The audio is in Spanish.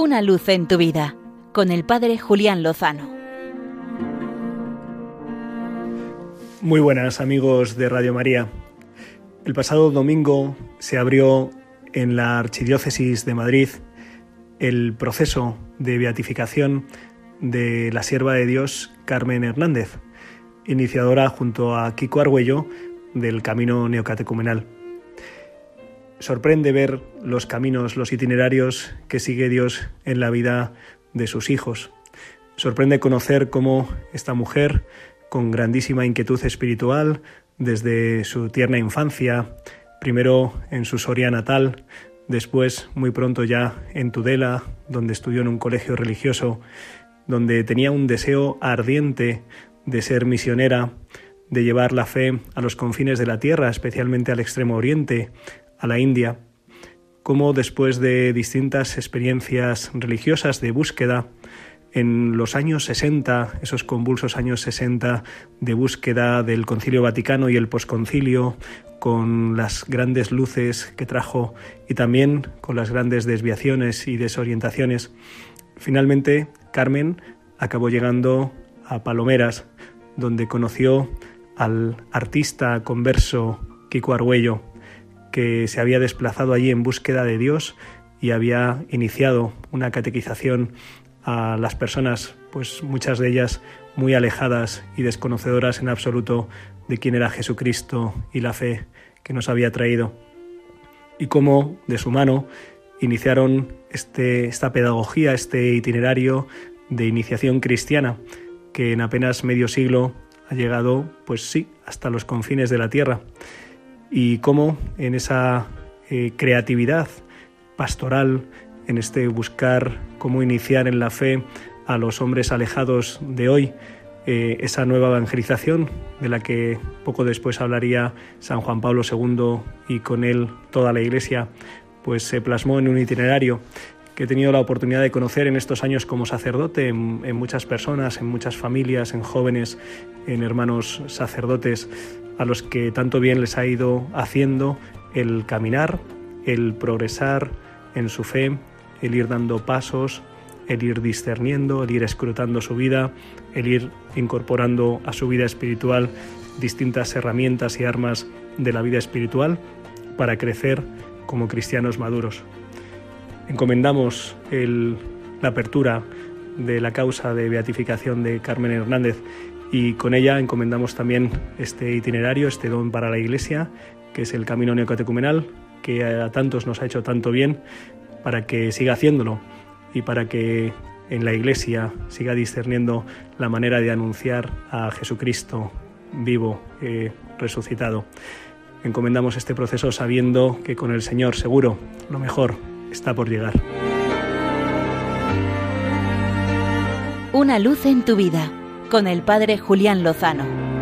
Una luz en tu vida con el Padre Julián Lozano. Muy buenas amigos de Radio María. El pasado domingo se abrió en la Archidiócesis de Madrid el proceso de beatificación de la sierva de Dios Carmen Hernández, iniciadora junto a Kiko Argüello del camino neocatecumenal. Sorprende ver los caminos, los itinerarios que sigue Dios en la vida de sus hijos. Sorprende conocer cómo esta mujer, con grandísima inquietud espiritual, desde su tierna infancia, primero en su Soria natal, después muy pronto ya en Tudela, donde estudió en un colegio religioso, donde tenía un deseo ardiente de ser misionera, de llevar la fe a los confines de la tierra, especialmente al extremo oriente, a la India, como después de distintas experiencias religiosas de búsqueda, en los años 60, esos convulsos años 60 de búsqueda del Concilio Vaticano y el posconcilio, con las grandes luces que trajo y también con las grandes desviaciones y desorientaciones, finalmente Carmen acabó llegando a Palomeras, donde conoció al artista converso Kiko Argüello, que se había desplazado allí en búsqueda de Dios y había iniciado una catequización a las personas, pues muchas de ellas muy alejadas y desconocedoras en absoluto de quién era Jesucristo y la fe que nos había traído. Y cómo de su mano iniciaron este, esta pedagogía, este itinerario de iniciación cristiana que en apenas medio siglo ha llegado, pues sí, hasta los confines de la tierra. Y cómo en esa eh, creatividad pastoral, en este buscar cómo iniciar en la fe a los hombres alejados de hoy, eh, esa nueva evangelización de la que poco después hablaría San Juan Pablo II y con él toda la Iglesia, pues se plasmó en un itinerario que he tenido la oportunidad de conocer en estos años como sacerdote, en, muchas personas, en muchas familias, en jóvenes, en hermanos sacerdotes, a los que tanto bien les ha ido haciendo el caminar, el progresar en su fe, el ir dando pasos, el ir discerniendo, el ir escrutando su vida, el ir incorporando a su vida espiritual distintas herramientas y armas de la vida espiritual para crecer como cristianos maduros encomendamos la apertura de la causa de beatificación de Carmen Hernández y con ella encomendamos también este itinerario, este don para la Iglesia, que es el camino neocatecumenal, que a tantos nos ha hecho tanto bien, para que siga haciéndolo y para que en la Iglesia siga discerniendo la manera de anunciar a Jesucristo vivo, eh, resucitado. Encomendamos este proceso sabiendo que con el Señor seguro lo mejor está por llegar. Una luz en tu vida con el Padre Julián Lozano.